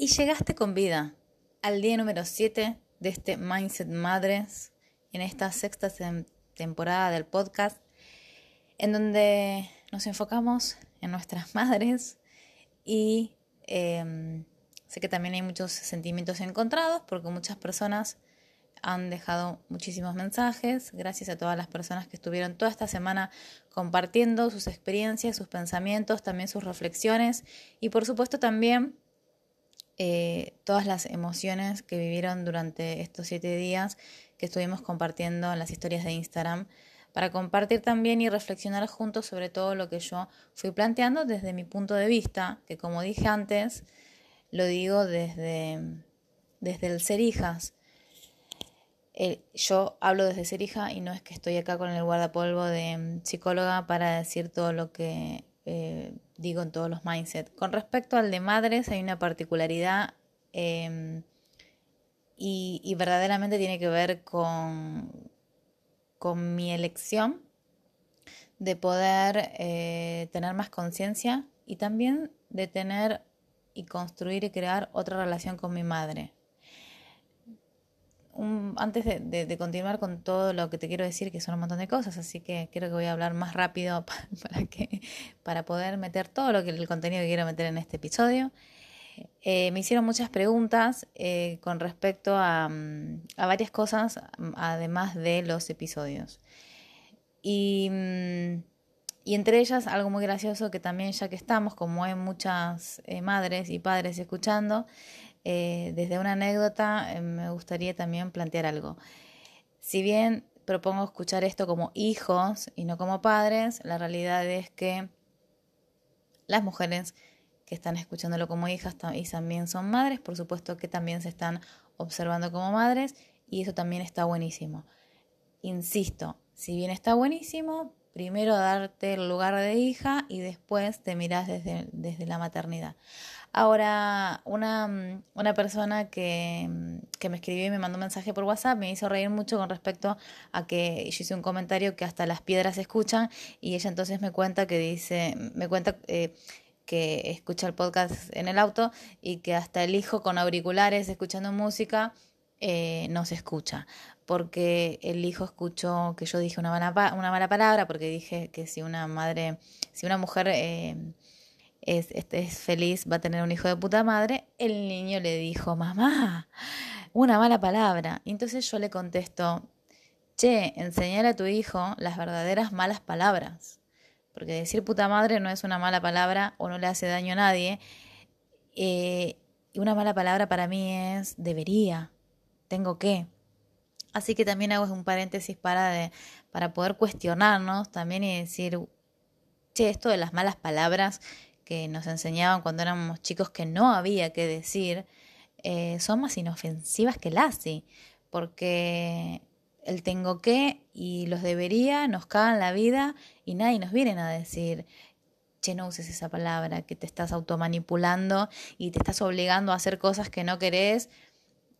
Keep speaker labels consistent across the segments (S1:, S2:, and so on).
S1: Y llegaste con vida al día número 7 de este Mindset Madres en esta sexta temporada del podcast, en donde nos enfocamos en nuestras madres y em, sé que también hay muchos sentimientos encontrados porque muchas personas han dejado muchísimos mensajes. Gracias a todas las personas que estuvieron toda esta semana compartiendo sus experiencias, sus pensamientos, también sus reflexiones y por supuesto también eh, todas las emociones que vivieron durante estos siete días que estuvimos compartiendo en las historias de Instagram para compartir también y reflexionar juntos sobre todo lo que yo fui planteando desde mi punto de vista, que como dije antes, lo digo desde, desde el ser hijas. yo hablo desde ser hija y no es que estoy acá con el guardapolvo de mm, psicóloga para decir todo lo que eh, digo en todos los mindsets. Con respecto al de madres hay una particularidad em, y, verdaderamente tiene que ver con, con mi elección de poder eh, tener más conciencia y también de tener y construir y crear otra relación con mi madre antes de, continuar con todo lo que te quiero decir, que son un montón de cosas, así que creo que voy a hablar más rápido para, que, para poder meter todo lo que el contenido que quiero meter en este episodio. Eh, me hicieron muchas preguntas eh, con respecto a, mm, varias cosas, además de los episodios. Y, mm, y, entre ellas, algo muy gracioso que también ya que estamos, como hay muchas eh, madres y padres escuchando, eh, desde una anécdota eh, me gustaría también plantear algo. Si bien propongo escuchar esto como hijos y no como padres, la realidad es que las mujeres que están escuchándolo como hijas y también son madres, por supuesto que también se están observando como madres y eso también está buenísimo. Insisto, si bien está buenísimo, primero darte el lugar de hija y después te miras desde, desde la maternidad. Ahora, una, mm, una persona que, mm, que, me escribió y me mandó un mensaje por WhatsApp me hizo reír mucho con respecto a que yo hice un comentario que hasta las piedras escuchan y ella entonces me cuenta que dice, me cuenta eh, que escucha el podcast en el auto y que hasta el hijo con auriculares escuchando música eh, no se escucha, porque el hijo escuchó que yo dije una mala, una mala palabra, porque dije que si una madre, si una mujer... Eh, es, es, feliz, va a tener un hijo de puta madre, el niño le dijo, mamá, una mala palabra. Entonces yo le contesto, che, enseñar a tu hijo las verdaderas malas palabras. Porque decir puta madre no es una mala palabra o no le hace daño a nadie. Eh, y una mala palabra para mí es debería, tengo que. Así que también hago un paréntesis para, para poder cuestionarnos también y decir, che, esto de las malas palabras que nos enseñaban cuando éramos chicos que no había que decir, eh, son más inofensivas que el así, porque el tengo que y los debería nos cagan la vida y nadie nos viene a decir, che, no uses esa palabra, que te estás automanipulando y te estás obligando a hacer cosas que no querés,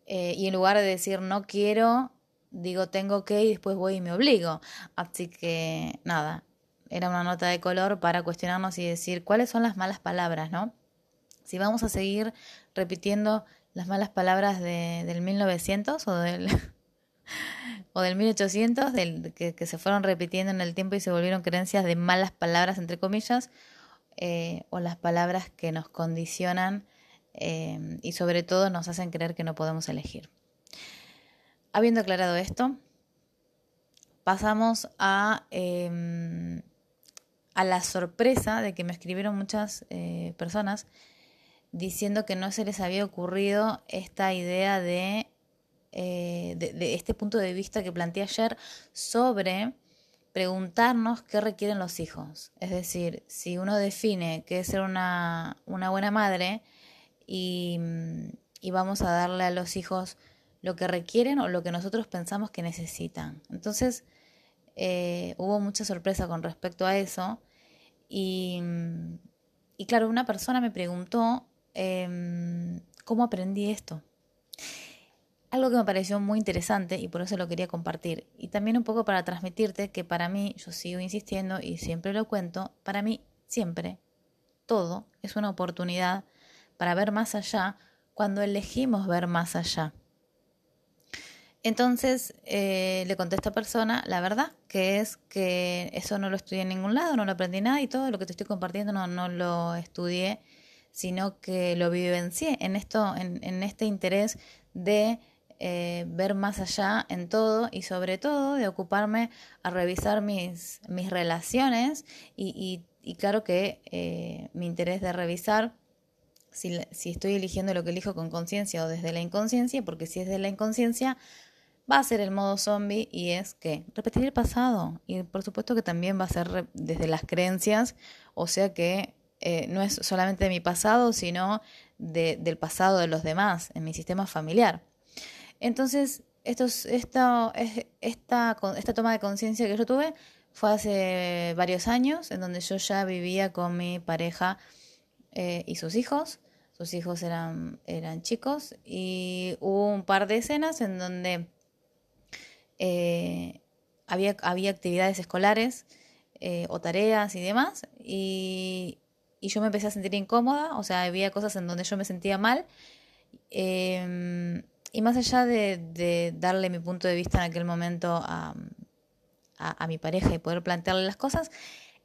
S1: eh, y en lugar de decir no quiero, digo tengo que y después voy y me obligo. Así que nada, era una nota de color para cuestionarnos y decir cuáles son las malas palabras, ¿no? Si vamos a seguir repitiendo las malas palabras de, del 1900 o del, o del 1800, del, que, se fueron repitiendo en el tiempo y se volvieron creencias de malas palabras, entre comillas, eh, o las palabras que nos condicionan eh, y sobre todo nos hacen creer que no podemos elegir. Habiendo aclarado esto, pasamos a eh, a la sorpresa de que me escribieron muchas eh, personas diciendo que no se les había ocurrido esta idea de, eh, de, este punto de vista que planteé ayer sobre preguntarnos qué requieren los hijos. Es decir, si uno define qué es ser una, una buena madre y, y vamos a darle a los hijos lo que requieren o lo que nosotros pensamos que necesitan. Entonces, eh, hubo mucha sorpresa con respecto a eso y, y claro, una persona me preguntó em, cómo aprendí esto. Algo que me pareció muy interesante y por eso lo quería compartir. Y también un poco para transmitirte que para mí, yo sigo insistiendo y siempre lo cuento, para mí siempre todo es una oportunidad para ver más allá cuando elegimos ver más allá. Entonces eh, le conté a persona la verdad, que es que eso no lo estudié en ningún lado, no lo aprendí nada y todo lo que te estoy compartiendo no, no lo estudié, sino que lo vivencié en, esto, en, en este interés de eh, ver más allá en todo y sobre todo de ocuparme a revisar mis, mis relaciones y, y, claro que eh, mi interés de revisar si, si estoy eligiendo lo que elijo con conciencia o desde la inconsciencia, porque si es de la inconsciencia va a ser el modo zombie y es que repetir el pasado y por supuesto que también va a ser desde las creencias, o sea que eh, no es solamente de mi pasado, sino de, del pasado de los demás, en mi sistema familiar. Entonces, esto, esta, esta, esta toma de conciencia que yo tuve fue hace varios años, en donde yo ya vivía con mi pareja eh, y sus hijos. Sus hijos eran, eran chicos y hubo un par de escenas en donde eh, había, había actividades escolares eh, o tareas y demás, y, y, yo me empecé a sentir incómoda, o sea, había cosas en donde yo me sentía mal. Em, y más allá de, darle mi punto de vista en aquel momento a, a, mi pareja y poder plantearle las cosas,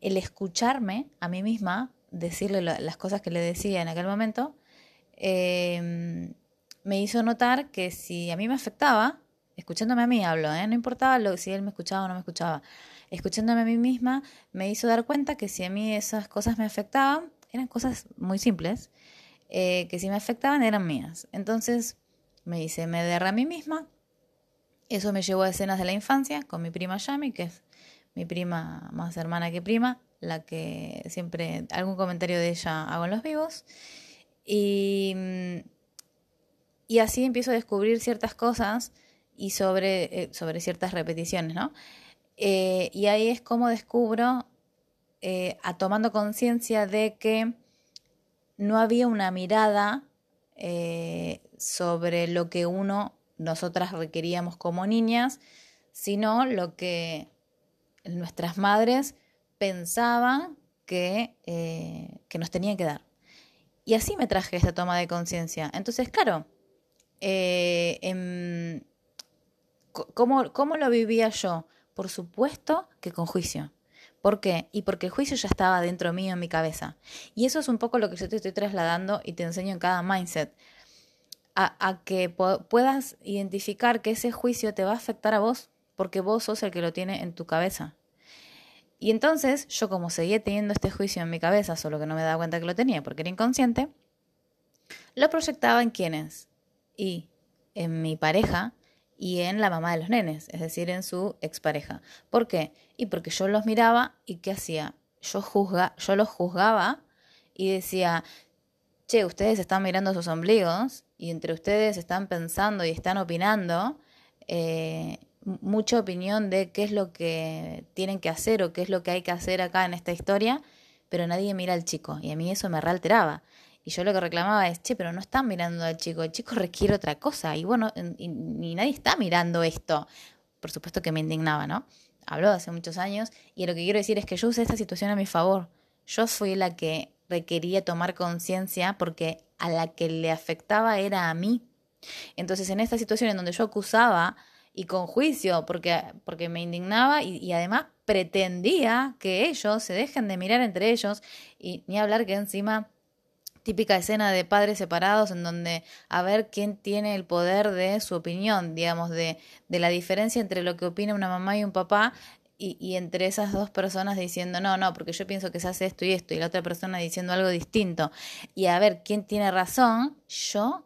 S1: el escucharme a mí misma, decirle las cosas que le decía en aquel momento, em, me hizo notar que si a mí me afectaba, escuchándome a mí hablo, ¿eh? no importaba si él me escuchaba o no me escuchaba, escuchándome a mí misma me hizo dar cuenta que si a mí esas cosas me afectaban, eran cosas muy simples, eh, que si me afectaban eran mías. Entonces me dice, me derra a mí misma, eso me llevó a escenas de la infancia con mi prima Yami, que es mi prima más hermana que prima, la que siempre algún comentario de ella hago en los vivos. Y, y así empiezo a descubrir ciertas cosas y sobre, eh, sobre ciertas repeticiones, ¿no? Eh, y ahí es como descubro, eh, tomando conciencia de que no había una mirada sobre lo que uno, nosotras requeríamos como niñas, sino lo que nuestras madres pensaban que, que nos tenían que dar. Y así me traje esta toma de conciencia. Entonces, claro, en, ¿Cómo, ¿Cómo lo vivía yo? Por supuesto que con juicio. ¿Por qué? Y porque el juicio ya estaba dentro mío en mi cabeza. Y eso es un poco lo que yo te estoy trasladando y te enseño en cada mindset. A, a que puedas identificar que ese juicio te va a afectar a vos, porque vos sos el que lo tiene en tu cabeza. Y entonces yo como seguía teniendo este juicio en mi cabeza, solo que no me daba cuenta que lo tenía porque era inconsciente, lo proyectaba en quiénes. Y en mi pareja, y en la mamá de los nenes, es decir, en su expareja. ¿Por qué? Y porque yo los miraba y ¿qué hacía? Yo, juzga, yo los juzgaba y decía, che, ustedes están mirando sus ombligos y entre ustedes están pensando y están opinando, eh, mucha opinión de qué es lo que tienen que hacer o qué es lo que hay que hacer acá en esta historia, pero nadie mira al chico y a mí eso me realteraba. Y yo lo que reclamaba es, che, pero no están mirando al chico, el chico requiere otra cosa. Y bueno, ni nadie está mirando esto. Por supuesto que me indignaba, ¿no? Habló hace muchos años y lo que quiero decir es que yo usé esta situación a mi favor. Yo fui la que requería tomar conciencia porque a la que le afectaba era a mí. Entonces, en esta situación en donde yo acusaba y con juicio, porque, porque me indignaba y, y, además pretendía que ellos se dejen de mirar entre ellos y ni hablar que encima típica escena de padres separados en donde a ver quién tiene el poder de su opinión, digamos, de, de la diferencia entre lo que opina una mamá y un papá y, y, entre esas dos personas diciendo, no, no, porque yo pienso que se hace esto y esto, y la otra persona diciendo algo distinto. Y a ver quién tiene razón, yo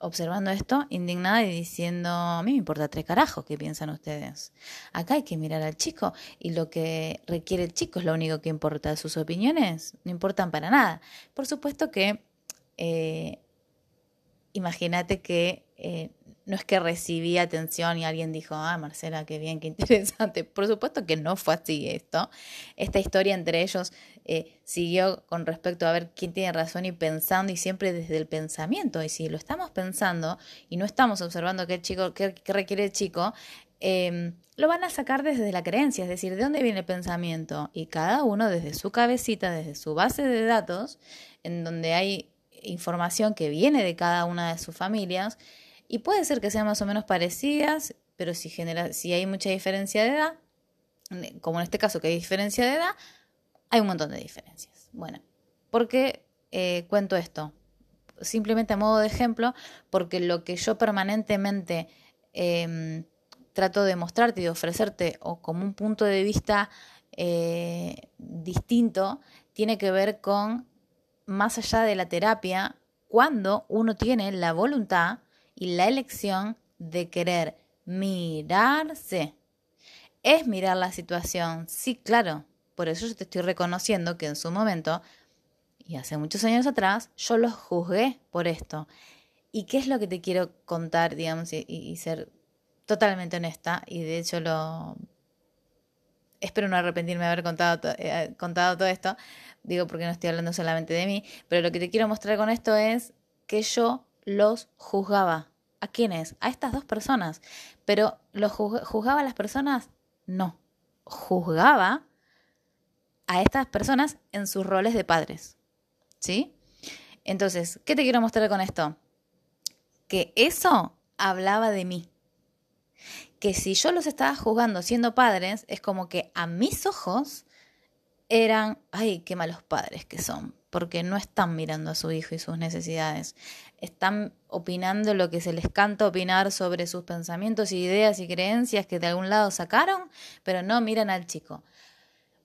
S1: observando esto, indignada y diciendo, a mí me importa tres carajos, ¿qué piensan ustedes? Acá hay que mirar al chico y lo que requiere el chico es lo único que importa. Sus opiniones no importan para nada. Por supuesto que, eh, imagínate que eh, no es que recibí atención y alguien dijo, ah, Marcela, qué bien, qué interesante. Por supuesto que no fue así esto. Esta historia entre ellos eh, siguió con respecto a ver quién tiene razón y pensando y siempre desde el pensamiento. Y si lo estamos pensando y no estamos observando qué, chico, qué, requiere el chico, em, lo van a sacar desde la creencia, es decir, de dónde viene el pensamiento. Y cada uno desde su cabecita, desde su base de datos, en donde hay información que viene de cada una de sus familias y puede ser que sean más o menos parecidas, pero si, genera, si hay mucha diferencia de edad, como en este caso que hay diferencia de edad, hay un montón de diferencias. Bueno, ¿por qué eh, cuento esto? Simplemente a modo de ejemplo, porque lo que yo permanentemente em, trato de mostrarte y de ofrecerte o como un punto de vista eh, distinto tiene que ver con más allá de la terapia, cuando uno tiene la voluntad y la elección de querer mirarse. Es mirar la situación, sí, claro. Por eso yo te estoy reconociendo que en su momento, y hace muchos años atrás, yo los juzgué por esto. ¿Y qué es lo que te quiero contar, digamos, y ser totalmente honesta? Y de hecho lo espero no arrepentirme de haber contado, eh, contado todo esto, digo porque no estoy hablando solamente de mí, pero lo que te quiero mostrar con esto es que yo los juzgaba. ¿A quiénes? A estas dos personas. Pero ¿los juzgaba a las personas? No. Juzgaba a estas personas en sus roles de padres. ¿Sí? Entonces, ¿qué te quiero mostrar con esto? Que eso hablaba de mí que si yo los estaba juzgando siendo padres, es como que a mis ojos eran, ay, qué malos padres que son, porque no están mirando a su hijo y sus necesidades, están opinando lo que se les canta opinar sobre sus pensamientos, ideas y creencias que de algún lado sacaron, pero no miran al chico.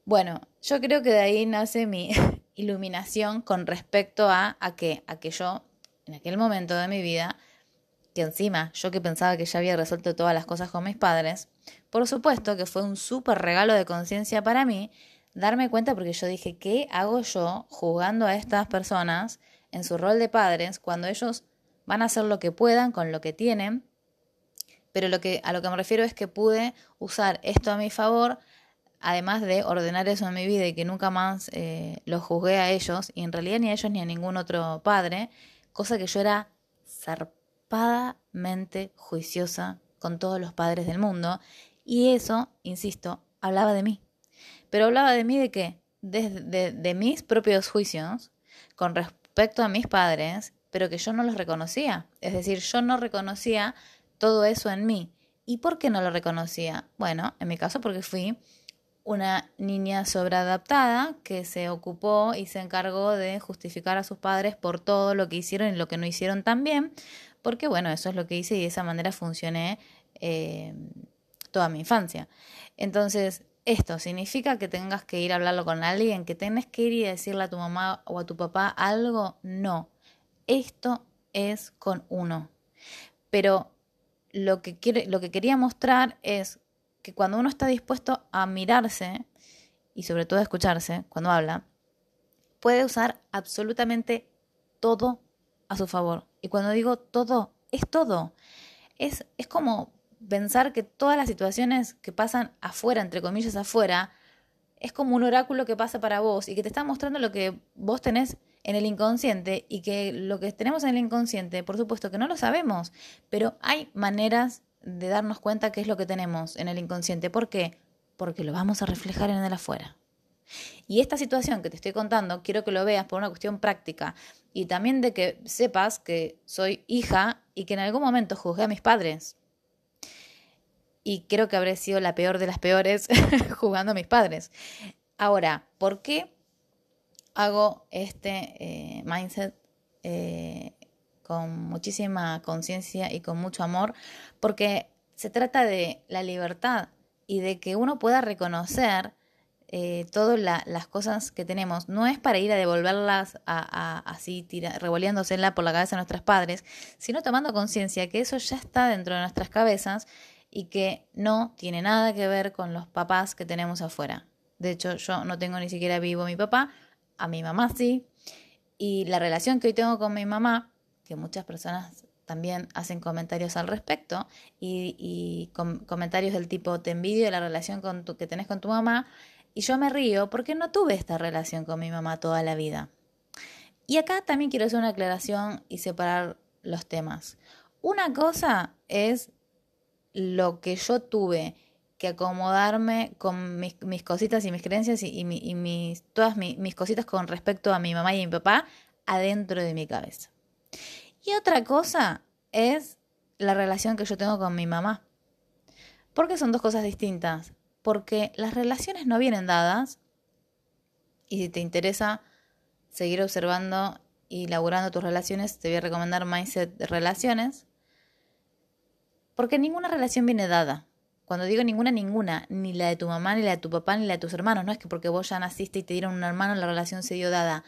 S1: Bueno, yo creo que de ahí nace mi iluminación con respecto a, a que, a que yo, en aquel momento de mi vida, que encima yo que pensaba que ya había resuelto todas las cosas con mis padres, por supuesto que fue un súper regalo de conciencia para mí darme cuenta porque yo dije, ¿qué hago yo juzgando a estas personas en su rol de padres cuando ellos van a hacer lo que puedan con lo que tienen? Pero lo que, a lo que me refiero es que pude usar esto a mi favor, además de ordenar eso en mi vida y que nunca más eh, los juzgué a ellos, y en realidad ni a ellos ni a ningún otro padre, cosa que yo era zarpada juiciosa con todos los padres del mundo. Y eso, insisto, hablaba de mí. Pero hablaba de mí de qué? De, mis propios juicios con respecto a mis padres, pero que yo no los reconocía. Es decir, yo no reconocía todo eso en mí. ¿Y por qué no lo reconocía? Bueno, en mi caso porque fui una niña sobreadaptada que se ocupó y se encargó de justificar a sus padres por todo lo que hicieron y lo que no hicieron tan bien, porque bueno, eso es lo que hice y de esa manera funcioné eh, toda mi infancia. Entonces, esto significa que tengas que ir a hablarlo con alguien, que tengas que ir y decirle a tu mamá o a tu papá algo. No, esto es con uno. Pero lo que, lo que quería mostrar es que cuando uno está dispuesto a mirarse y sobre todo a escucharse cuando habla, puede usar absolutamente todo a su favor. Y cuando digo todo, es todo. Es, es como pensar que todas las situaciones que pasan afuera, entre comillas afuera, es como un oráculo que pasa para vos y que te está mostrando lo que vos tenés en el inconsciente y que lo que tenemos en el inconsciente, por supuesto que no lo sabemos, pero hay maneras de darnos cuenta qué es lo que tenemos en el inconsciente. ¿Por qué? Porque lo vamos a reflejar en el afuera. Y esta situación que te estoy contando, quiero que lo veas por una cuestión práctica y también de que sepas que soy hija y que en algún momento juzgué a mis padres. Y creo que habré sido la peor de las peores jugando a mis padres. Ahora, ¿por qué hago este eh, mindset eh, con muchísima conciencia y con mucho amor? Porque se trata de la libertad y de que uno pueda reconocer eh, todas las cosas que tenemos no es para ir a devolverlas a, así tira, revoleándosela por la cabeza de nuestros padres, sino tomando conciencia que eso ya está dentro de nuestras cabezas y que no tiene nada que ver con los papás que tenemos afuera. De hecho, yo no tengo ni siquiera vivo a mi papá, a mi mamá sí, y la relación que hoy tengo con mi mamá, que muchas personas también hacen comentarios al respecto y, comentarios del tipo te envidio de la relación que tenés con tu mamá y yo me río porque no tuve esta relación con mi mamá toda la vida. Y acá también quiero hacer una aclaración y separar los temas. Una cosa es lo que yo tuve que acomodarme con mis, cositas y mis creencias y, todas mis, mis, cositas con respecto a mi mamá y a mi papá adentro de mi cabeza. Y otra cosa es la relación que yo tengo con mi mamá. Porque son dos cosas distintas. Porque las relaciones no vienen dadas. Y si te interesa seguir observando y laburando tus relaciones, te voy a recomendar Mindset de Relaciones. Porque ninguna relación viene dada. Cuando digo ninguna, ninguna, ni la de tu mamá, ni la de tu papá, ni la de tus hermanos. No es que porque vos ya naciste y te dieron un hermano, la relación se dio dada.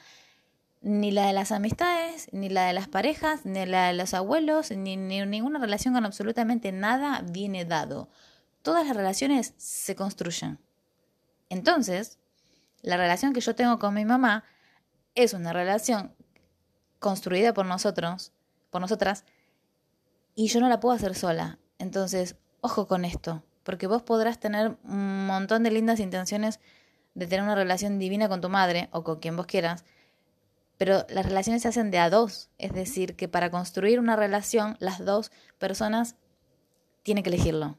S1: Ni la de las amistades, ni la de las parejas, ni la de los abuelos, ni, ni ninguna relación con absolutamente nada viene dado. Todas las relaciones se construyen. Entonces, la relación que yo tengo con mi mamá es una relación construida por nosotros, por nosotras, y yo no la puedo hacer sola. Entonces, Ojo con esto, porque vos podrás tener un montón de lindas intenciones de tener una relación divina con tu madre o con quien vos quieras, pero las relaciones se hacen de a dos, es decir, que para construir una relación las dos personas tienen que elegirlo.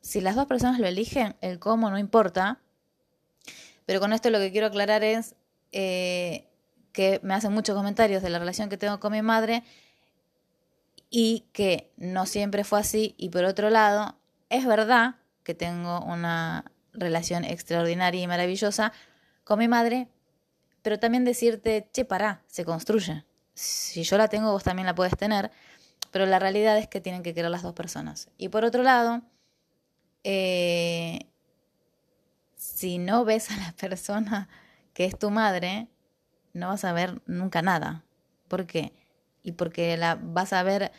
S1: Si las dos personas lo eligen, el cómo no importa, pero con esto lo que quiero aclarar es eh, que me hacen muchos comentarios de la relación que tengo con mi madre y que no siempre fue así. Y por otro lado, es verdad que tengo una relación extraordinaria y maravillosa con mi madre, pero también decirte, che, pará, se construye. Si yo la tengo, vos también la puedes tener, pero la realidad es que tienen que querer las dos personas. Y por otro lado, eh, si no ves a la persona que es tu madre, no vas a ver nunca nada. ¿Por qué? y porque la vas a ver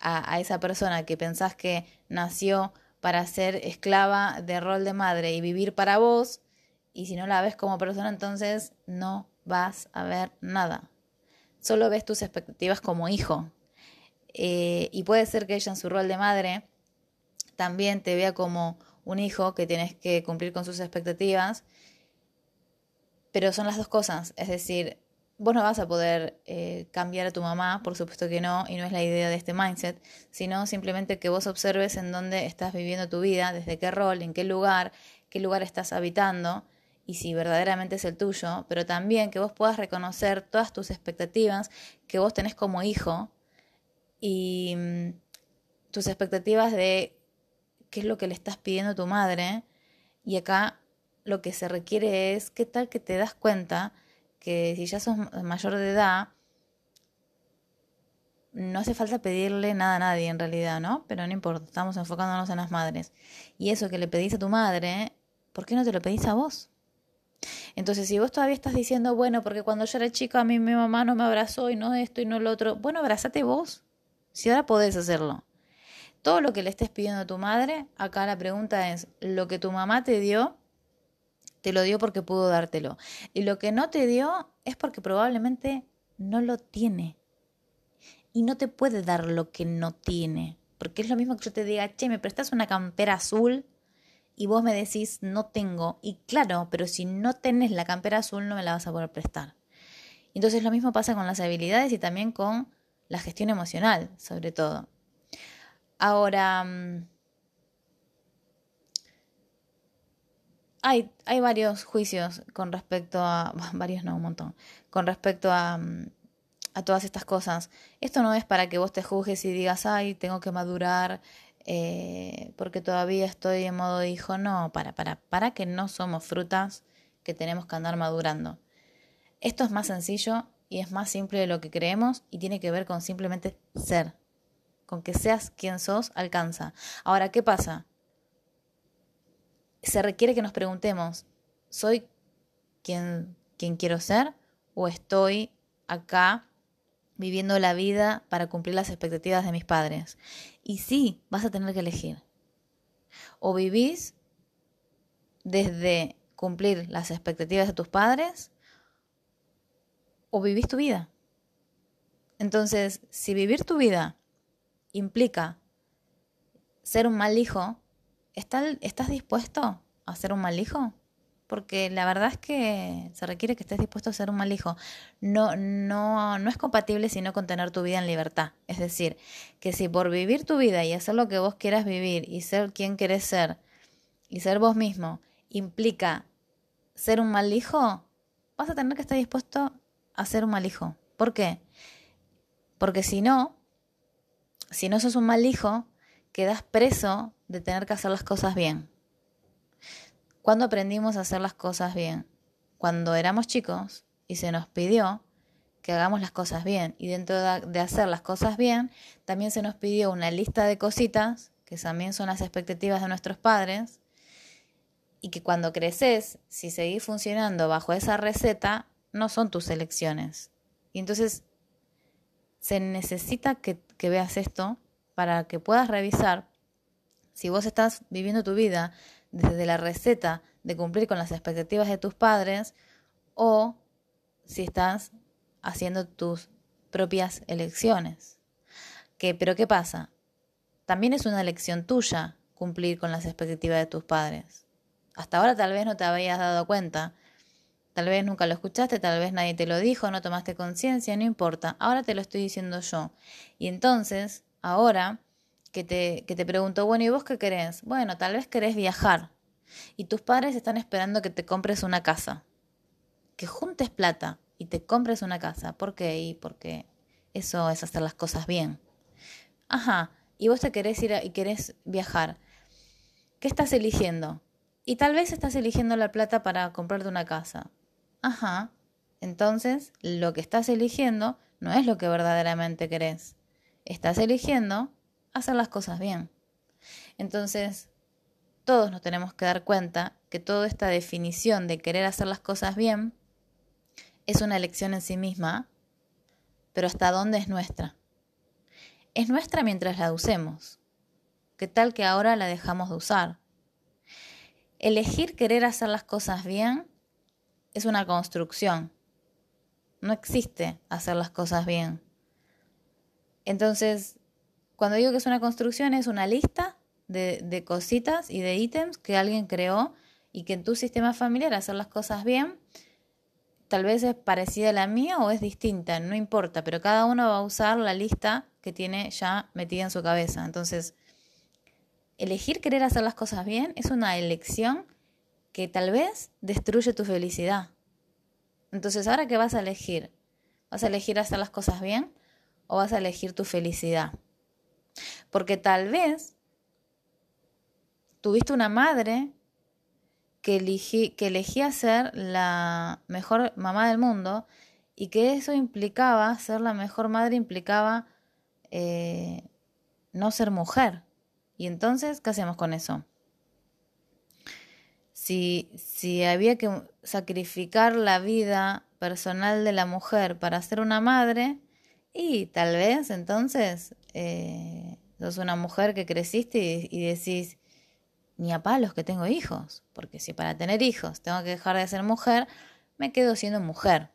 S1: a, esa persona que pensás que nació para ser esclava de rol de madre y vivir para vos, y si no la ves como persona, entonces no vas a ver nada. Solo ves tus expectativas como hijo. Eh, y puede ser que ella en su rol de madre también te vea como un hijo que tienes que cumplir con sus expectativas, pero son las dos cosas. Es decir, vos no vas a poder eh, cambiar a tu mamá, por supuesto que no, y no es la idea de este mindset, sino simplemente que vos observes en dónde estás viviendo tu vida, desde qué rol, en qué lugar, qué lugar estás habitando y si verdaderamente es el tuyo, pero también que vos puedas reconocer todas tus expectativas que vos tenés como hijo y mm, tus expectativas de qué es lo que le estás pidiendo a tu madre y acá lo que se requiere es qué tal que te das cuenta que si ya sos mayor de edad, no hace falta pedirle nada a nadie en realidad, ¿no? Pero no importa, estamos enfocándonos en las madres. Y eso que le pedís a tu madre, ¿por qué no te lo pedís a vos? Entonces, si vos todavía estás diciendo, bueno, porque cuando yo era chica a mí mi mamá no me abrazó y no esto y no lo otro, bueno, abrázate vos, si ahora podés hacerlo. Todo lo que le estés pidiendo a tu madre, acá la pregunta es, ¿lo que tu mamá te dio te lo dio porque pudo dártelo. Y lo que no te dio es porque probablemente no lo tiene. Y no te puede dar lo que no tiene. Porque es lo mismo que yo te diga, che, me prestas una campera azul y vos me decís, no tengo. Y claro, pero si no tenés la campera azul no me la vas a poder prestar. Entonces lo mismo pasa con las habilidades y también con la gestión emocional, sobre todo. Ahora, mm, hay, hay varios juicios con respecto a, varios no, un montón, con respecto a, a todas estas cosas. Esto no es para que vos te juzgues y digas, ay, tengo que madurar eh, porque todavía estoy en modo hijo. No, para, para, para que no somos frutas que tenemos que andar madurando. Esto es más sencillo y es más simple de lo que creemos y tiene que ver con simplemente ser. Con que seas quien sos, alcanza. Ahora, ¿qué pasa? se requiere que nos preguntemos, ¿soy quien, quien quiero ser o estoy acá viviendo la vida para cumplir las expectativas de mis padres? Y sí, vas a tener que elegir. O vivís desde cumplir las expectativas de tus padres o vivís tu vida. Entonces, si vivir tu vida implica ser un mal hijo, ¿Estás dispuesto a ser un mal hijo? Porque la verdad es que se requiere que estés dispuesto a ser un mal hijo. No, no, no es compatible sino con tener tu vida en libertad. Es decir, que si por vivir tu vida y hacer lo que vos quieras vivir y ser quien querés ser y ser vos mismo implica ser un mal hijo, vas a tener que estar dispuesto a ser un mal hijo. ¿Por qué? Porque si no, si no sos un mal hijo, quedas preso de tener que hacer las cosas bien. ¿Cuándo aprendimos a hacer las cosas bien? Cuando éramos chicos y se nos pidió que hagamos las cosas bien. Y dentro de hacer las cosas bien, también se nos pidió una lista de cositas, que también son las expectativas de nuestros padres, y que cuando creces, si seguís funcionando bajo esa receta, no son tus elecciones. Y entonces se necesita que, que veas esto para que puedas revisar si vos estás viviendo tu vida desde la receta de cumplir con las expectativas de tus padres o si estás haciendo tus propias elecciones. ¿Qué, pero ¿qué pasa? También es una elección tuya cumplir con las expectativas de tus padres. Hasta ahora tal vez no te habías dado cuenta, tal vez nunca lo escuchaste, tal vez nadie te lo dijo, no tomaste conciencia, no importa, ahora te lo estoy diciendo yo. Y entonces, ahora que te, que te pregunto, bueno, ¿y vos qué querés? Bueno, tal vez querés viajar y tus padres están esperando que te compres una casa, que juntes plata y te compres una casa. ¿Por qué? Y porque eso es hacer las cosas bien. Ajá, y vos te querés ir y querés viajar. ¿Qué estás eligiendo? Y tal vez estás eligiendo la plata para comprarte una casa. Ajá, entonces lo que estás eligiendo no es lo que verdaderamente querés. Estás eligiendo hacer las cosas bien. Entonces, todos nos tenemos que dar cuenta que toda esta definición de querer hacer las cosas bien es una elección en sí misma, pero hasta dónde es nuestra. Es nuestra mientras la usemos. ¿Qué tal que ahora la dejamos de usar? Elegir querer hacer las cosas bien es una construcción. No existe hacer las cosas bien. Entonces, cuando digo que es una construcción, es una lista de, cositas y de ítems que alguien creó y que en tu sistema familiar hacer las cosas bien tal vez es parecida a la mía o es distinta, no importa, pero cada uno va a usar la lista que tiene ya metida en su cabeza. Entonces, elegir querer hacer las cosas bien es una elección que tal vez destruye tu felicidad. Entonces, ¿ahora qué vas a elegir? ¿Vas a elegir hacer las cosas bien o vas a elegir tu felicidad? Porque tal vez tuviste una madre que, que elegía ser la mejor mamá del mundo y que eso implicaba, ser la mejor madre implicaba eh, no ser mujer. Y entonces, ¿qué hacemos con eso? Si, si había que sacrificar la vida personal de la mujer para ser una madre, y tal vez entonces eh, una mujer que creciste y decís, ni a palos que tengo hijos, porque si para tener hijos tengo que dejar de ser mujer, me quedo siendo mujer.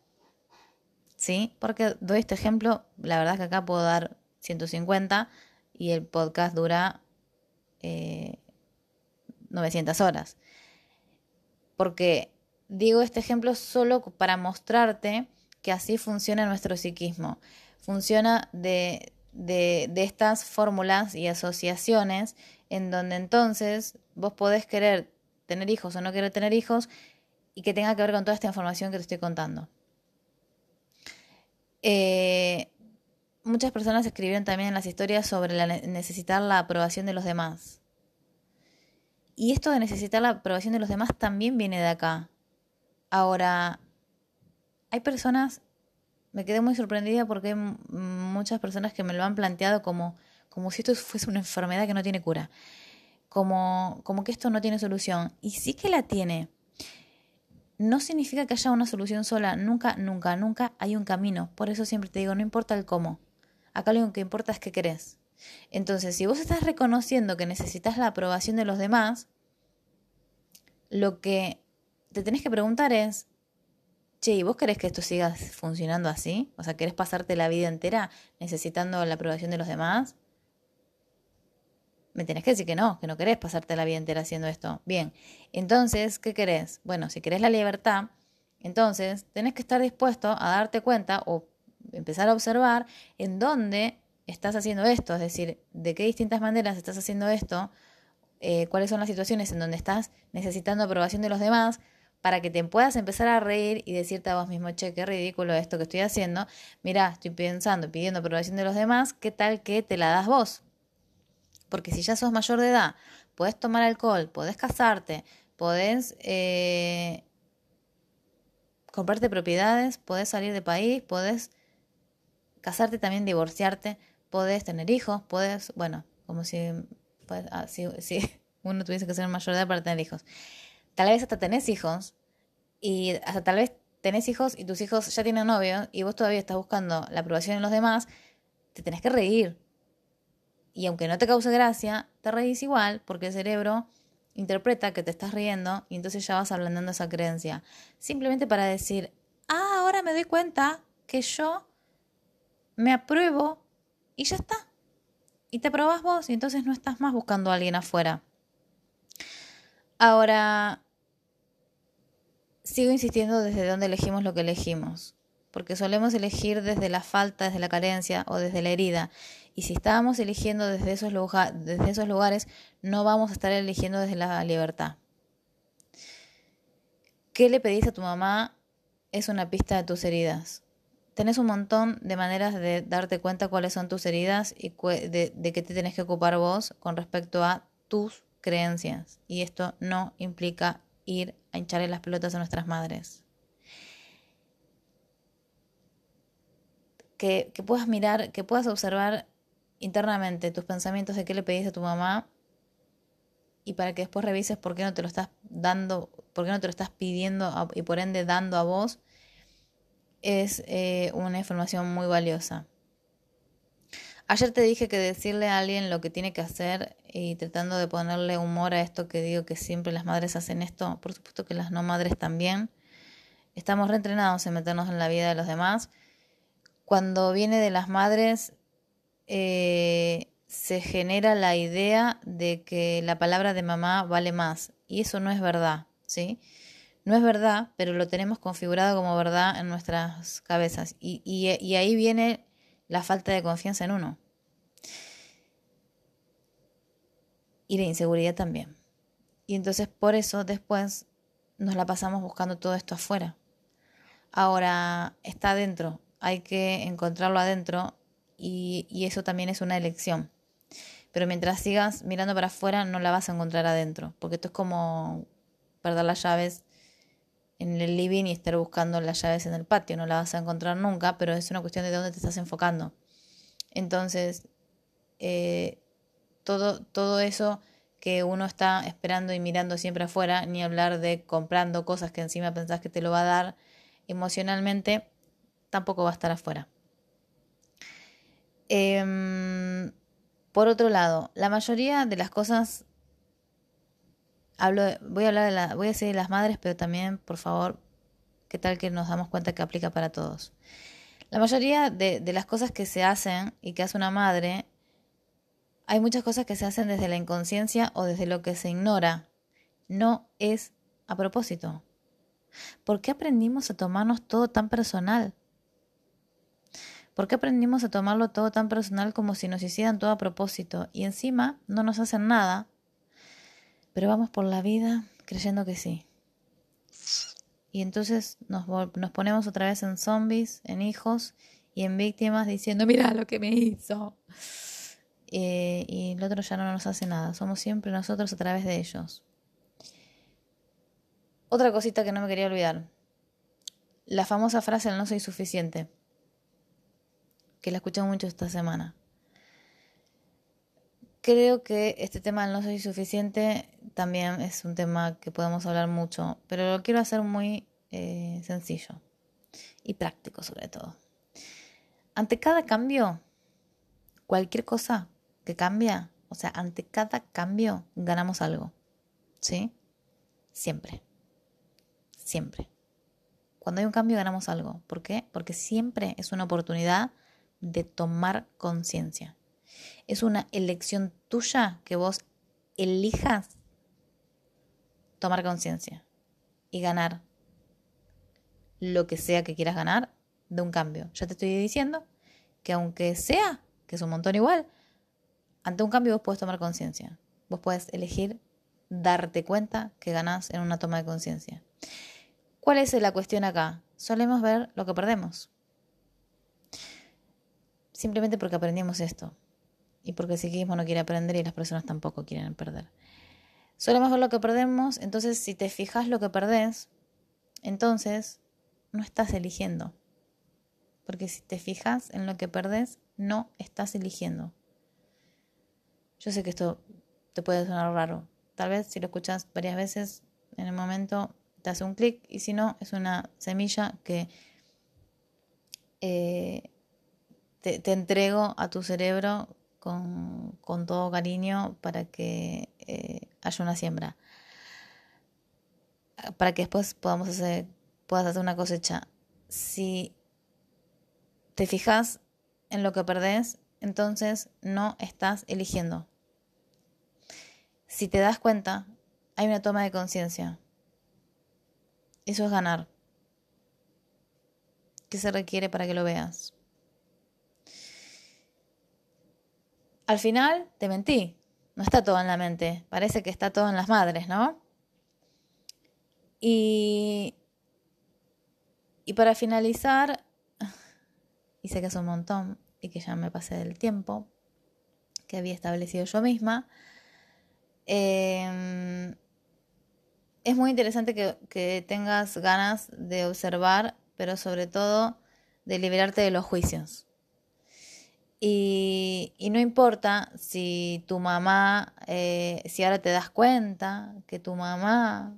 S1: ¿Sí? Porque doy este ejemplo, la verdad es que acá puedo dar 150 y el podcast dura 900 eh, horas. Porque digo este ejemplo solo para mostrarte que así funciona nuestro psiquismo. Funciona de, de, estas fórmulas y asociaciones en donde entonces vos podés querer tener hijos o no querer tener hijos y que tenga que ver con toda esta información que te estoy contando. Eh, muchas personas escribieron también en las historias sobre la necesitar la aprobación de los demás. Y esto de necesitar la aprobación de los demás también viene de acá. Ahora, hay personas, me quedé muy sorprendida porque hay muchas personas que me lo han planteado como como si esto fuese una enfermedad que no tiene cura, como, como que esto no tiene solución. Y sí que la tiene. No significa que haya una solución sola, nunca, nunca, nunca hay un camino. Por eso siempre te digo, no importa el cómo. Acá lo que importa es que querés. Entonces, si vos estás reconociendo que necesitas la aprobación de los demás, lo que te tenés que preguntar es, che, ¿y vos querés que esto siga funcionando así? O sea, ¿querés pasarte la vida entera necesitando la aprobación de los demás? me tenés que decir que no, que no querés pasarte la vida entera haciendo esto. Bien, entonces, ¿qué querés? Bueno, si querés la libertad, entonces tenés que estar dispuesto a darte cuenta o empezar a observar en dónde estás haciendo esto, es decir, de qué distintas maneras estás haciendo esto, eh, cuáles son las situaciones en donde estás necesitando aprobación de los demás, para que te puedas empezar a reír y decirte a vos mismo, che, qué ridículo esto que estoy haciendo. Mira, estoy pensando, pidiendo aprobación de los demás, ¿qué tal que te la das vos? Porque si ya sos mayor de edad, puedes tomar alcohol, podés casarte, podés eh, comprarte propiedades, podés salir de país, podés casarte también, divorciarte, podés tener hijos, podés, bueno, como si, pues, ah, si, uno tuviese que ser mayor de edad para tener hijos. Tal vez hasta tenés hijos y hasta tal vez tenés hijos y tus hijos ya tienen novio y vos todavía estás buscando la aprobación de los demás, te tenés que reír. Y aunque no te cause gracia, te reís igual porque el cerebro interpreta que te estás riendo y entonces ya vas ablandando esa creencia. Simplemente para decir, ah, ahora me doy cuenta que yo me apruebo y ya está. Y te aprobas vos y entonces no estás más buscando a alguien afuera. Ahora, sigo insistiendo desde dónde elegimos lo que elegimos, porque solemos elegir desde la falta, desde la carencia o desde la herida. Y si estábamos eligiendo desde esos, lugares, no vamos a estar eligiendo desde la libertad. ¿Qué le pedís a tu mamá? Es una pista de tus heridas. Tenés un montón de maneras de darte cuenta cuáles son tus heridas y de, de qué te tenés que ocupar vos con respecto a tus creencias. Y esto no implica ir a hincharle las pelotas a nuestras madres. Que, que, puedas mirar, que puedas observar internamente tus pensamientos de qué le pedís a tu mamá y para que después revises por qué no te lo estás dando, por qué no te lo estás pidiendo y por ende dando a vos, es eh, una información muy valiosa. Ayer te dije que decirle a alguien lo que tiene que hacer y tratando de ponerle humor a esto que digo que siempre las madres hacen esto, por supuesto que las no madres también. Estamos reentrenados en meternos en la vida de los demás. Cuando viene de las madres, eh, se genera la idea de que la palabra de mamá vale más. Y eso no es verdad, ¿sí? No es verdad, pero lo tenemos configurado como verdad en nuestras cabezas. Y, y ahí viene la falta de confianza en uno. Y la inseguridad también. Y entonces por eso después nos la pasamos buscando todo esto afuera. Ahora está adentro, hay que encontrarlo adentro y, eso también es una elección. Pero mientras sigas mirando para afuera no la vas a encontrar adentro, porque esto es como perder las llaves en el living y estar buscando las llaves en el patio. No la vas a encontrar nunca, pero es una cuestión de dónde te estás enfocando. Entonces, eh, todo, todo eso que uno está esperando y mirando siempre afuera, ni hablar de comprando cosas que encima pensás que te lo va a dar emocionalmente, tampoco va a estar afuera. Em, por otro lado, la mayoría de las cosas hablo voy a hablar de la, voy a decir de las madres, pero también, por favor, qué tal que nos damos cuenta que aplica para todos. La mayoría de, de las cosas que se hacen y que hace una madre, hay muchas cosas que se hacen desde la inconsciencia o desde lo que se ignora. No es a propósito. ¿Por qué aprendimos a tomarnos todo tan personal? ¿Por qué aprendimos a tomarlo todo tan personal como si nos hicieran todo a propósito y encima no nos hacen nada pero vamos por la vida creyendo que sí. Y entonces nos, nos ponemos otra vez en zombies, en hijos y en víctimas diciendo, mira lo que me hizo. Eh, y el otro ya no nos hace nada, somos siempre nosotros a través de ellos. Otra cosita que no me quería olvidar. La famosa frase el no soy suficiente. Que la escuché mucho esta semana. Creo que este tema del no soy suficiente también es un tema que podemos hablar mucho, pero lo quiero hacer muy eh, sencillo y práctico sobre todo. Ante cada cambio, cualquier cosa que cambia, o sea, ante cada cambio ganamos algo, ¿sí? Siempre, siempre. Cuando hay un cambio ganamos algo. ¿Por qué? Porque siempre es una oportunidad de tomar conciencia. Es una elección tuya que vos elijas tomar conciencia y ganar lo que sea que quieras ganar de un cambio. Ya te estoy diciendo que aunque sea, que es un montón igual, ante un cambio vos puedes tomar conciencia. Vos puedes elegir darte cuenta que ganás en una toma de conciencia. ¿Cuál es la cuestión acá? Solemos ver lo que perdemos. Simplemente porque aprendimos esto. Y porque el psiquismo no quiere aprender y las personas tampoco quieren perder. Solemos ver lo que perdemos, entonces si te fijas lo que perdés, entonces no estás eligiendo. Porque si te fijas en lo que perdés, no estás eligiendo. Yo sé que esto te puede sonar raro. Tal vez si lo escuchas varias veces en el momento te hace un clic y si no, es una semilla que eh, te, entrego a tu cerebro con, todo cariño para que eh, haya una siembra. Para que después podamos hacer, puedas hacer una cosecha. Si te fijas en lo que perdés, entonces no estás eligiendo. Si te das cuenta, hay una toma de conciencia. Eso es ganar. ¿Qué se requiere para que lo veas? Al final te mentí. No está todo en la mente. Parece que está todo en las madres, ¿no? Y, y para finalizar, y sé que es un montón y que ya me pasé del tiempo que había establecido yo misma, eh, es muy interesante que, tengas ganas de observar, pero sobre todo de liberarte de los juicios. Y, no importa si tu mamá, eh, si ahora te das cuenta que tu mamá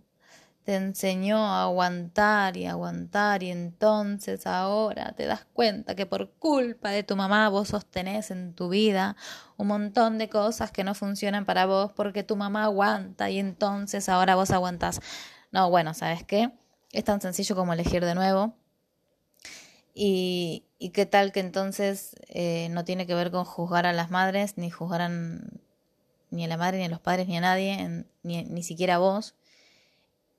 S1: te enseñó a aguantar y aguantar y entonces ahora te das cuenta que por culpa de tu mamá vos sostenés en tu vida un montón de cosas que no funcionan para vos porque tu mamá aguanta y entonces ahora vos aguantás. No, bueno, ¿sabes qué? Es tan sencillo como elegir de nuevo. Y, y qué tal que entonces eh, no tiene que ver con juzgar a las madres, ni juzgar a, ni a la madre, ni a los padres, ni a nadie, ni, ni siquiera a vos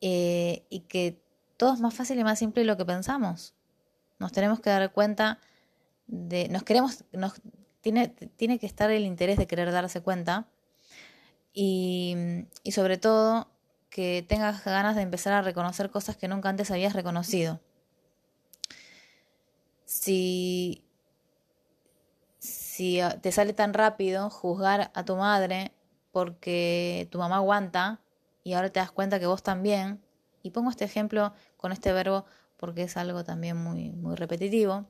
S1: eh, y que todo es más fácil y más simple de lo que pensamos. Nos tenemos que dar cuenta de, nos queremos, nos, tiene, tiene que estar el interés de querer darse cuenta y, y sobre todo que tengas ganas de empezar a reconocer cosas que nunca antes habías reconocido. Si, si te sale tan rápido juzgar a tu madre porque tu mamá aguanta, y ahora te das cuenta que vos también, y pongo este ejemplo con este verbo porque es algo también muy, muy repetitivo.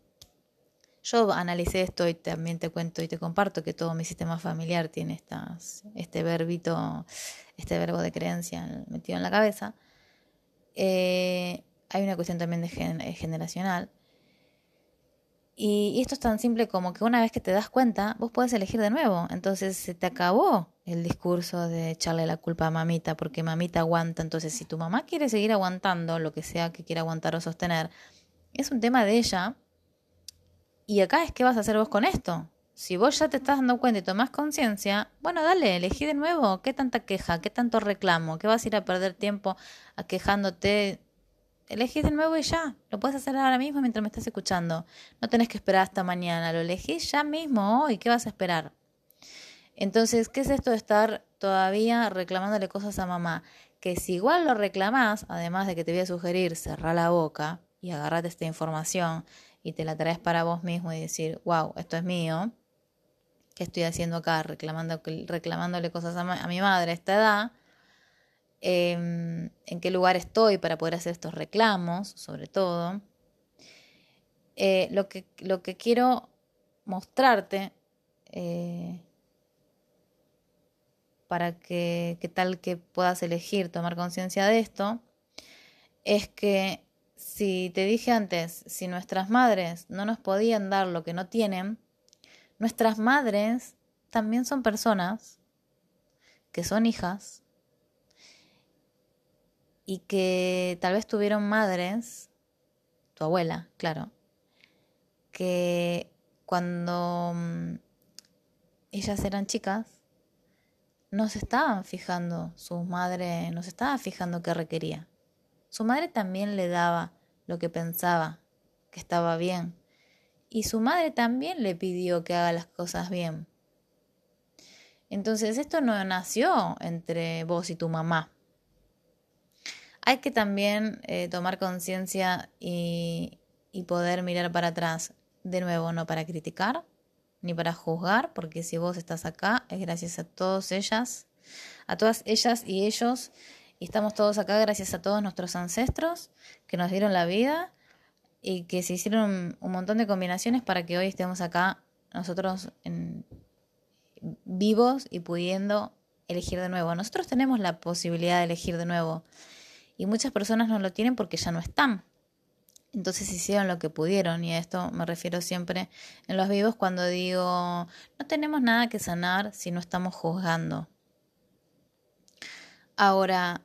S1: Yo analicé esto y también te cuento y te comparto que todo mi sistema familiar tiene este verbito, este verbo de creencia metido en la cabeza. Eh, hay una cuestión también de generacional. Y, esto es tan simple como que una vez que te das cuenta, vos puedes elegir de nuevo. Entonces se te acabó el discurso de echarle la culpa a mamita porque mamita aguanta. Entonces, si tu mamá quiere seguir aguantando lo que sea que quiera aguantar o sostener, es un tema de ella. Y acá es qué vas a hacer vos con esto. Si vos ya te estás dando cuenta y tomás conciencia, bueno, dale, elegí de nuevo. ¿Qué tanta queja? ¿Qué tanto reclamo? ¿Qué vas a ir a perder tiempo aquejándote? Elegís de nuevo y ya. Lo puedes hacer ahora mismo mientras me estás escuchando. No tenés que esperar hasta mañana. Lo elegís ya mismo hoy. ¿Qué vas a esperar? Entonces, ¿qué es esto de estar todavía reclamándole cosas a mamá? Que si igual lo reclamás, además de que te voy a sugerir cerrar la boca y agarrate esta información y te la traes para vos mismo y decir, wow, esto es mío, ¿qué estoy haciendo acá? Reclamando, reclamándole cosas a, mi madre a esta edad. Em, en qué lugar estoy para poder hacer estos reclamos, sobre todo. Eh, lo, que, lo que quiero mostrarte eh, para que, tal que puedas elegir tomar conciencia de esto, es que si te dije antes, si nuestras madres no nos podían dar lo que no tienen, nuestras madres también son personas que son hijas y que tal vez tuvieron madres, tu abuela, claro, que cuando mm, ellas eran chicas no se estaban fijando, su madre no se estaba fijando qué requería. Su madre también le daba lo que pensaba que estaba bien. Y su madre también le pidió que haga las cosas bien. Entonces esto no nació entre vos y tu mamá. Hay que también eh, tomar conciencia y, poder mirar para atrás. De nuevo, no para criticar ni para juzgar, porque si vos estás acá es gracias a todas ellas, a todas ellas y ellos, y estamos todos acá gracias a todos nuestros ancestros que nos dieron la vida y que se hicieron un montón de combinaciones para que hoy estemos acá nosotros vivos y pudiendo elegir de nuevo. Nosotros tenemos la posibilidad de elegir de nuevo y muchas personas no lo tienen porque ya no están. Entonces hicieron lo que pudieron y a esto me refiero siempre en los vivos cuando digo no tenemos nada que sanar si no estamos juzgando. Ahora,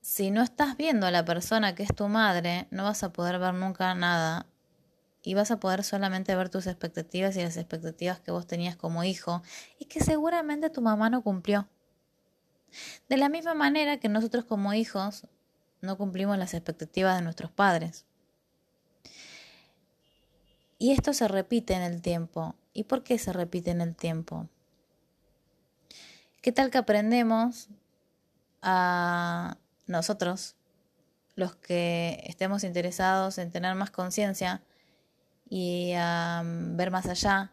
S1: si no estás viendo a la persona que es tu madre, no vas a poder ver nunca nada y vas a poder solamente ver tus expectativas y las expectativas que vos tenías como hijo y que seguramente tu mamá no cumplió. De la misma manera que nosotros como hijos no cumplimos las expectativas de nuestros padres. Y esto se repite en el tiempo. ¿Y por qué se repite en el tiempo? ¿Qué tal que aprendemos a nosotros, los que estemos interesados en tener más conciencia, y a mm, ver más allá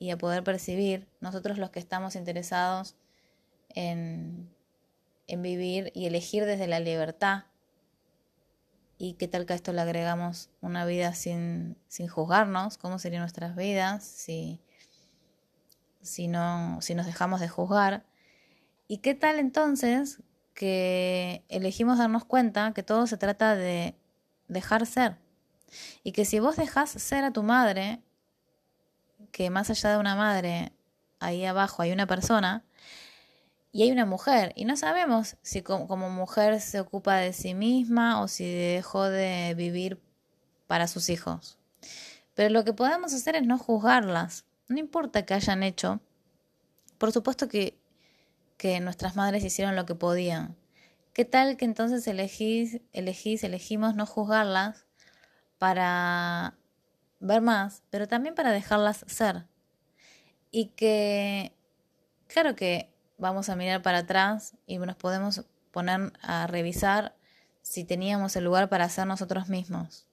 S1: y a poder percibir, nosotros los que estamos interesados en, vivir y elegir desde la libertad, y qué tal que a esto le agregamos una vida sin, sin juzgarnos, cómo serían nuestras vidas si, si, no, si nos dejamos de juzgar, y qué tal entonces que elegimos darnos cuenta que todo se trata de dejar ser y que si vos dejás ser a tu madre, que más allá de una madre, ahí abajo hay una persona y hay una mujer, y no sabemos si como, mujer se ocupa de sí misma o si dejó de vivir para sus hijos. Pero lo que podemos hacer es no juzgarlas, no importa que hayan hecho. Por supuesto que, que nuestras madres hicieron lo que podían. ¿Qué tal que entonces elegís, elegís, elegimos no juzgarlas para ver más, pero también para dejarlas ser. Y que, claro que vamos a mirar para atrás y nos podemos poner a revisar si teníamos el lugar para ser nosotros mismos.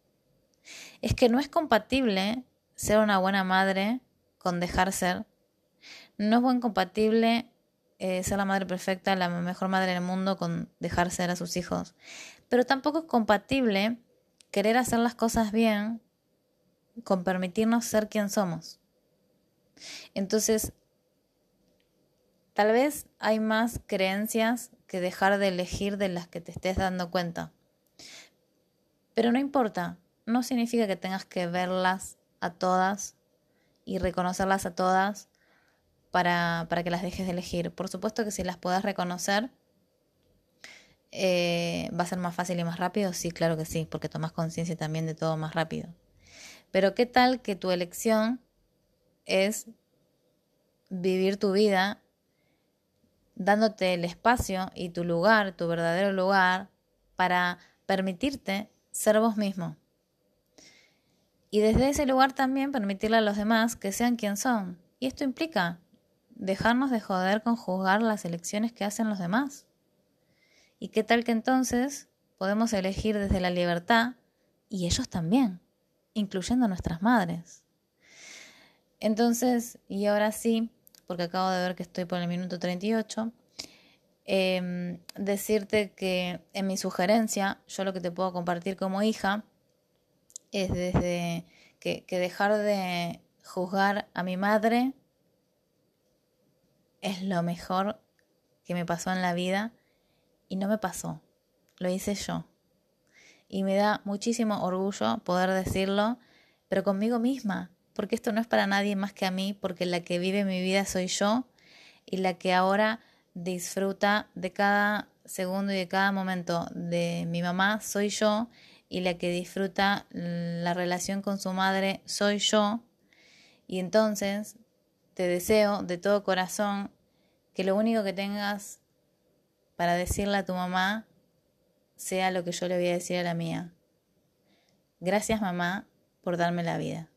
S1: Es que no es compatible ser una buena madre con dejar ser. No es buen compatible eh, ser la madre perfecta, la mejor madre del mundo con dejar ser a sus hijos. Pero tampoco es compatible querer hacer las cosas bien con permitirnos ser quien somos. Entonces, tal vez hay más creencias que dejar de elegir de las que te estés dando cuenta. Pero no importa, no significa que tengas que verlas a todas y reconocerlas a todas para, para que las dejes de elegir. Por supuesto que si las puedes reconocer, eh, ¿Va a ser más fácil y más rápido? Sí, claro que sí, porque tomas conciencia también de todo más rápido. Pero ¿qué tal que tu elección es vivir tu vida dándote el espacio y tu lugar, tu verdadero lugar, para permitirte ser vos mismo? Y desde ese lugar también permitirle a los demás que sean quien son. Y esto implica dejarnos de joder con juzgar las elecciones que hacen los demás. ¿Y qué tal que entonces podemos elegir desde la libertad y ellos también, incluyendo nuestras madres? Entonces, y ahora sí, porque acabo de ver que estoy por el minuto 38, em, decirte que en mi sugerencia, yo lo que te puedo compartir como hija es desde que dejar de juzgar a mi madre es lo mejor que me pasó en la vida y no me pasó, lo hice yo. Y me da muchísimo orgullo poder decirlo, pero conmigo misma, porque esto no es para nadie más que a mí, porque la que vive mi vida soy yo y la que ahora disfruta de cada segundo y de cada momento de mi mamá soy yo y la que disfruta la relación con su madre soy yo. Y entonces te deseo de todo corazón que lo único que tengas para decirle a tu mamá sea lo que yo le voy a decir a la mía. Gracias mamá por darme la vida.